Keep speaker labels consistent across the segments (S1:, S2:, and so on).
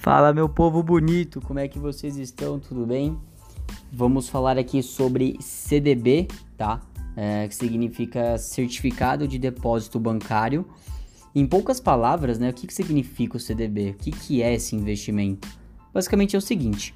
S1: Fala meu povo bonito, como é que vocês estão? Tudo bem? Vamos falar aqui sobre CDB, tá? É, que significa Certificado de Depósito Bancário. Em poucas palavras, né, o que, que significa o CDB? O que, que é esse investimento? Basicamente é o seguinte: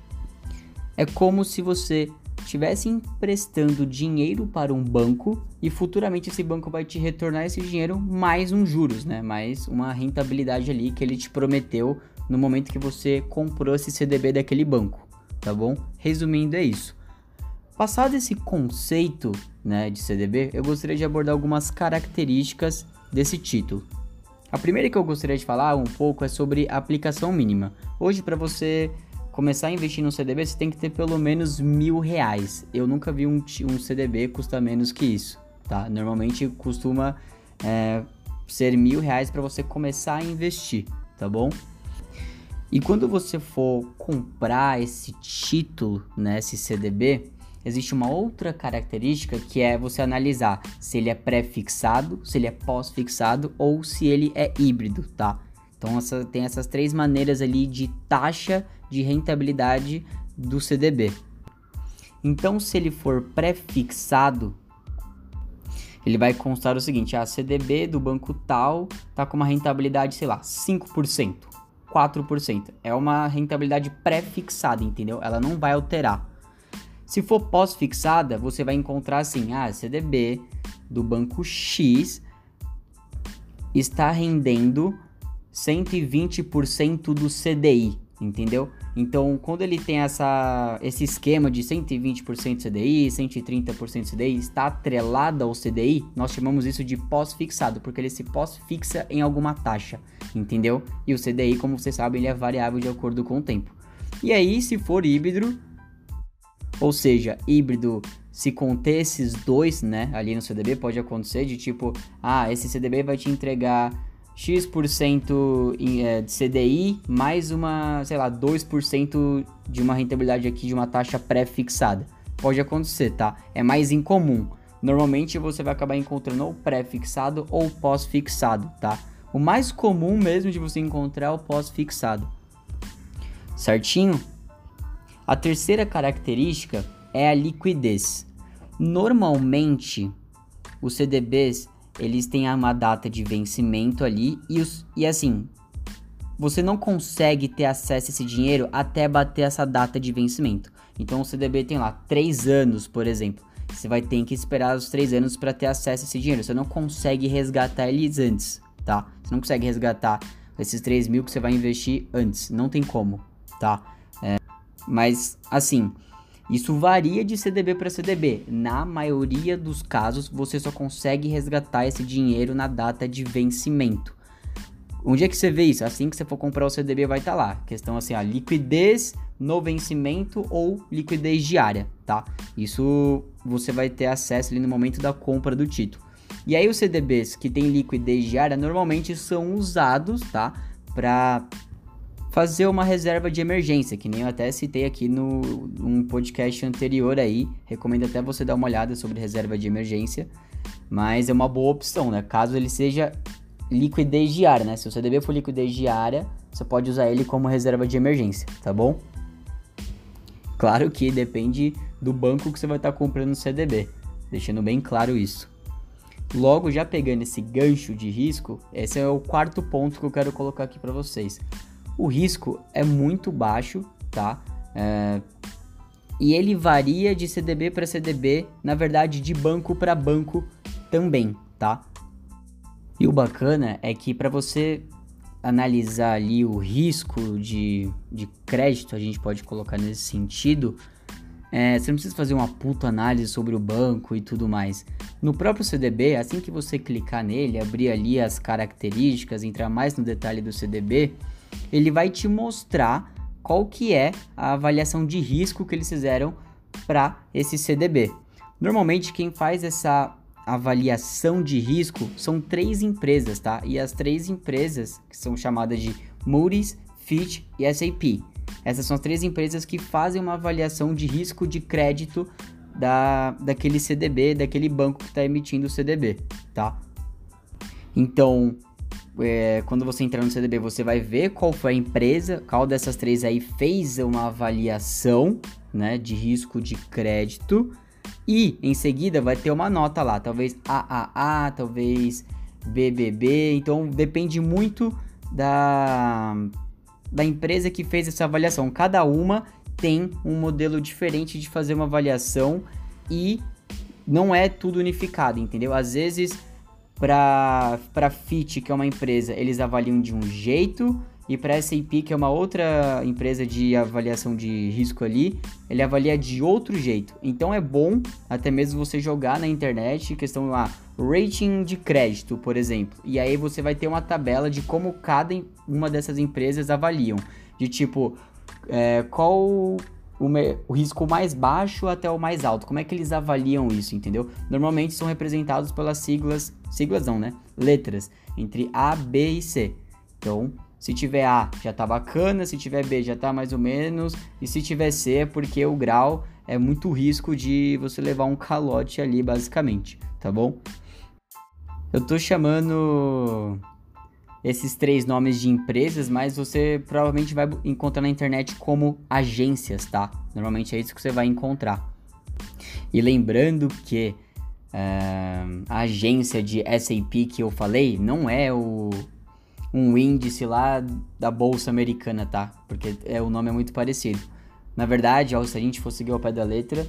S1: é como se você estivesse emprestando dinheiro para um banco e futuramente esse banco vai te retornar esse dinheiro mais um juros, né? Mais uma rentabilidade ali que ele te prometeu no momento que você comprou esse CDB daquele banco, tá bom? Resumindo é isso. Passado esse conceito, né, de CDB, eu gostaria de abordar algumas características desse título. A primeira que eu gostaria de falar um pouco é sobre aplicação mínima. Hoje, para você começar a investir no CDB, você tem que ter pelo menos mil reais. Eu nunca vi um, um CDB custa menos que isso, tá? Normalmente costuma é, ser mil reais para você começar a investir, tá bom? E quando você for comprar esse título, né, esse CDB, existe uma outra característica que é você analisar se ele é pré-fixado, se ele é pós-fixado ou se ele é híbrido, tá? Então essa, tem essas três maneiras ali de taxa de rentabilidade do CDB. Então, se ele for pré-fixado, ele vai constar o seguinte: a CDB do banco tal tá com uma rentabilidade, sei lá, 5%, 4%. É uma rentabilidade pré-fixada, entendeu? Ela não vai alterar. Se for pós-fixada, você vai encontrar assim: ah, CDB do banco X está rendendo 120% do CDI, entendeu? Então, quando ele tem essa, esse esquema de 120% CDI, 130% CDI, está atrelado ao CDI, nós chamamos isso de pós-fixado, porque ele se pós-fixa em alguma taxa, entendeu? E o CDI, como vocês sabem, ele é variável de acordo com o tempo. E aí, se for híbrido, ou seja, híbrido, se conter esses dois, né, ali no CDB, pode acontecer de tipo, ah, esse CDB vai te entregar X% é, de CDI mais uma, sei lá, 2% de uma rentabilidade aqui de uma taxa pré-fixada. Pode acontecer, tá? É mais incomum. Normalmente você vai acabar encontrando ou pré-fixado ou pós-fixado, tá? O mais comum mesmo de você encontrar é o pós-fixado. Certinho? A terceira característica é a liquidez. Normalmente, os CDBs eles têm uma data de vencimento ali e, os, e assim, você não consegue ter acesso a esse dinheiro até bater essa data de vencimento. Então o CDB tem lá 3 anos, por exemplo. Você vai ter que esperar os 3 anos para ter acesso a esse dinheiro. Você não consegue resgatar eles antes, tá? Você não consegue resgatar esses 3 mil que você vai investir antes. Não tem como, tá? É, mas assim, isso varia de CDB para CDB. Na maioria dos casos, você só consegue resgatar esse dinheiro na data de vencimento. Onde é que você vê isso? Assim que você for comprar o CDB vai estar tá lá. Questão assim, a liquidez no vencimento ou liquidez diária, tá? Isso você vai ter acesso ali no momento da compra do título. E aí os CDBs que tem liquidez diária normalmente são usados, tá? Para fazer uma reserva de emergência, que nem eu até citei aqui no um podcast anterior aí. Recomendo até você dar uma olhada sobre reserva de emergência, mas é uma boa opção, né? Caso ele seja liquidez diária, né? Se o CDB for liquidez diária, você pode usar ele como reserva de emergência, tá bom? Claro que depende do banco que você vai estar comprando o CDB, deixando bem claro isso. Logo, já pegando esse gancho de risco, esse é o quarto ponto que eu quero colocar aqui para vocês o risco é muito baixo, tá? É, e ele varia de CDB para CDB, na verdade, de banco para banco também, tá? E o bacana é que para você analisar ali o risco de, de crédito, a gente pode colocar nesse sentido, é, você não precisa fazer uma puta análise sobre o banco e tudo mais. No próprio CDB, assim que você clicar nele, abrir ali as características, entrar mais no detalhe do CDB, ele vai te mostrar qual que é a avaliação de risco que eles fizeram para esse CDB. Normalmente quem faz essa avaliação de risco são três empresas, tá? E as três empresas que são chamadas de Moody's, Fitch e S&P. Essas são as três empresas que fazem uma avaliação de risco de crédito da, daquele CDB, daquele banco que está emitindo o CDB, tá? Então, é, quando você entrar no CDB, você vai ver qual foi a empresa, qual dessas três aí fez uma avaliação, né, de risco de crédito. E em seguida vai ter uma nota lá, talvez AAA, talvez BBB. Então depende muito da, da empresa que fez essa avaliação. Cada uma tem um modelo diferente de fazer uma avaliação e não é tudo unificado, entendeu? Às vezes para para Fit, que é uma empresa, eles avaliam de um jeito e para SAP, que é uma outra empresa de avaliação de risco ali, ele avalia de outro jeito. Então é bom até mesmo você jogar na internet questão lá, rating de crédito, por exemplo. E aí você vai ter uma tabela de como cada uma dessas empresas avaliam. De tipo, é, qual o, o, risco mais baixo até o mais alto. Como é que eles avaliam isso, entendeu? Normalmente são representados pelas siglas, siglas não, né? Letras, entre A, B e C. Então, se tiver A, já tá bacana, se tiver B, já tá mais ou menos, e se tiver C é porque o grau é muito risco de você levar um calote ali, basicamente, tá bom? Eu tô chamando esses três nomes de empresas, mas você provavelmente vai encontrar na internet como agências, tá? Normalmente é isso que você vai encontrar. E lembrando que uh, a agência de SAP que eu falei não é o, um índice lá da bolsa americana, tá? Porque é, o nome é muito parecido. Na verdade, ó, se a gente for seguir ao pé da letra,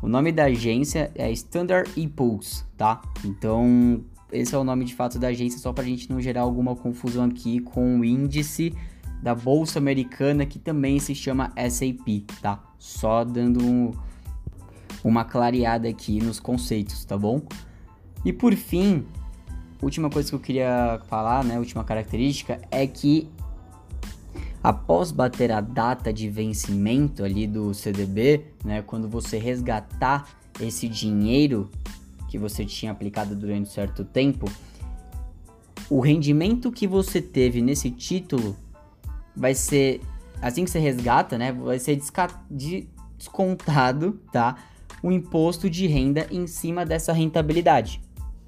S1: o nome da agência é Standard Pulse, tá? Então, esse é o nome de fato da agência, só pra gente não gerar alguma confusão aqui com o índice da bolsa americana que também se chama SAP, tá? Só dando um, uma clareada aqui nos conceitos, tá bom? E por fim, última coisa que eu queria falar, né, última característica, é que após bater a data de vencimento ali do CDB, né, quando você resgatar esse dinheiro que você tinha aplicado durante certo tempo, o rendimento que você teve nesse título vai ser assim que você resgata, né, vai ser descontado, tá? O imposto de renda em cima dessa rentabilidade.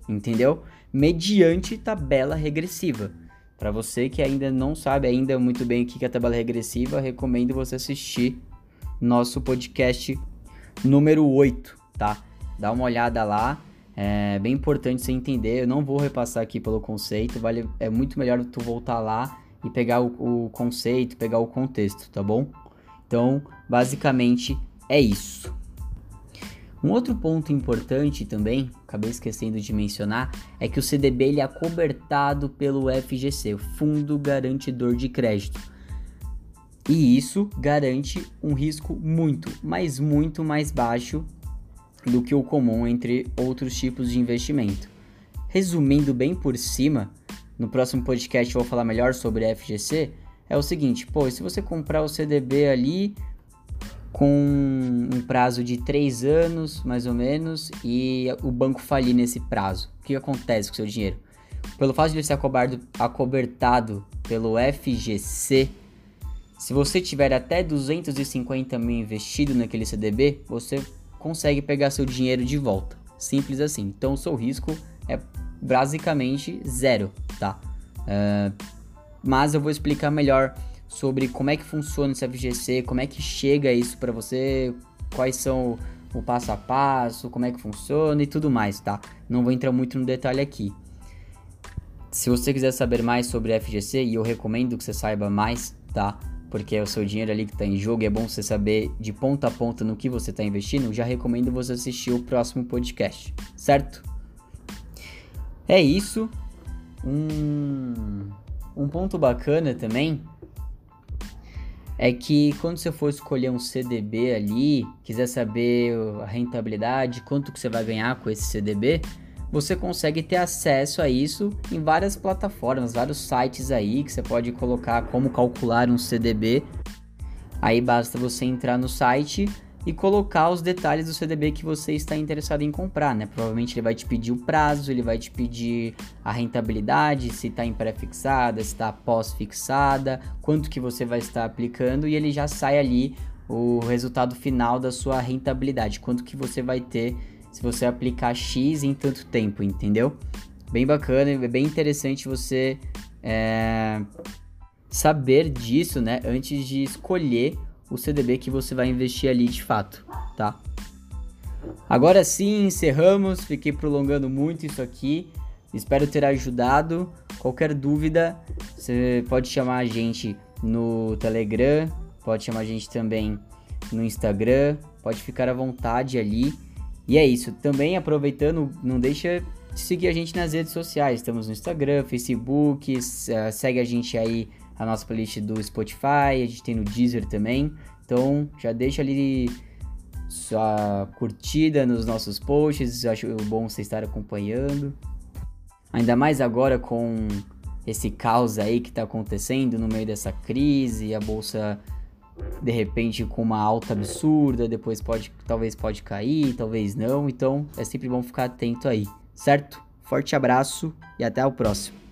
S1: Entendeu? mediante tabela regressiva. Para você que ainda não sabe ainda muito bem o que é a tabela regressiva, recomendo você assistir nosso podcast número 8, tá? Dá uma olhada lá, é bem importante você entender. Eu não vou repassar aqui pelo conceito, vale, é muito melhor tu voltar lá e pegar o, o conceito, pegar o contexto, tá bom? Então, basicamente é isso. Um outro ponto importante também, acabei esquecendo de mencionar, é que o CDB ele é cobertado pelo FGC, o Fundo Garantidor de Crédito. E isso garante um risco muito, mas muito mais baixo do que o comum entre outros tipos de investimento. Resumindo bem por cima, no próximo podcast eu vou falar melhor sobre FGC, é o seguinte, pô, se você comprar o CDB ali, com um prazo de 3 anos, mais ou menos, e o banco falir nesse prazo. O que acontece com o seu dinheiro? Pelo fato de ele ser acobertado, acobertado pelo FGC, se você tiver até 250 mil investido naquele CDB, você consegue pegar seu dinheiro de volta. Simples assim. Então o seu risco é basicamente zero, tá? Uh, mas eu vou explicar melhor sobre como é que funciona esse FGC, como é que chega isso para você, quais são o passo a passo, como é que funciona e tudo mais, tá? Não vou entrar muito no detalhe aqui. Se você quiser saber mais sobre FGC, e eu recomendo que você saiba mais, tá? Porque é o seu dinheiro ali que está em jogo e é bom você saber de ponta a ponta no que você está investindo, já recomendo você assistir o próximo podcast, certo? É isso. Um, um ponto bacana também é que quando você for escolher um CDB ali, quiser saber a rentabilidade, quanto que você vai ganhar com esse CDB, você consegue ter acesso a isso em várias plataformas, vários sites aí que você pode colocar como calcular um CDB. Aí basta você entrar no site e colocar os detalhes do CDB que você está interessado em comprar, né? Provavelmente ele vai te pedir o prazo, ele vai te pedir a rentabilidade, se está em pré-fixada, se está pós-fixada, quanto que você vai estar aplicando e ele já sai ali o resultado final da sua rentabilidade, quanto que você vai ter se você aplicar X em tanto tempo, entendeu? Bem bacana, é bem interessante você é, saber disso, né, antes de escolher o CDB que você vai investir ali de fato, tá? Agora sim, encerramos. Fiquei prolongando muito isso aqui. Espero ter ajudado. Qualquer dúvida, você pode chamar a gente no Telegram, pode chamar a gente também no Instagram, pode ficar à vontade ali. E é isso. Também aproveitando, não deixa de seguir a gente nas redes sociais. Estamos no Instagram, Facebook, segue a gente aí a nossa playlist do Spotify, a gente tem no Deezer também. Então já deixa ali sua curtida nos nossos posts, acho bom você estar acompanhando. Ainda mais agora com esse caos aí que está acontecendo no meio dessa crise, a bolsa de repente com uma alta absurda, depois pode, talvez pode cair, talvez não. Então é sempre bom ficar atento aí, certo? Forte abraço e até o próximo.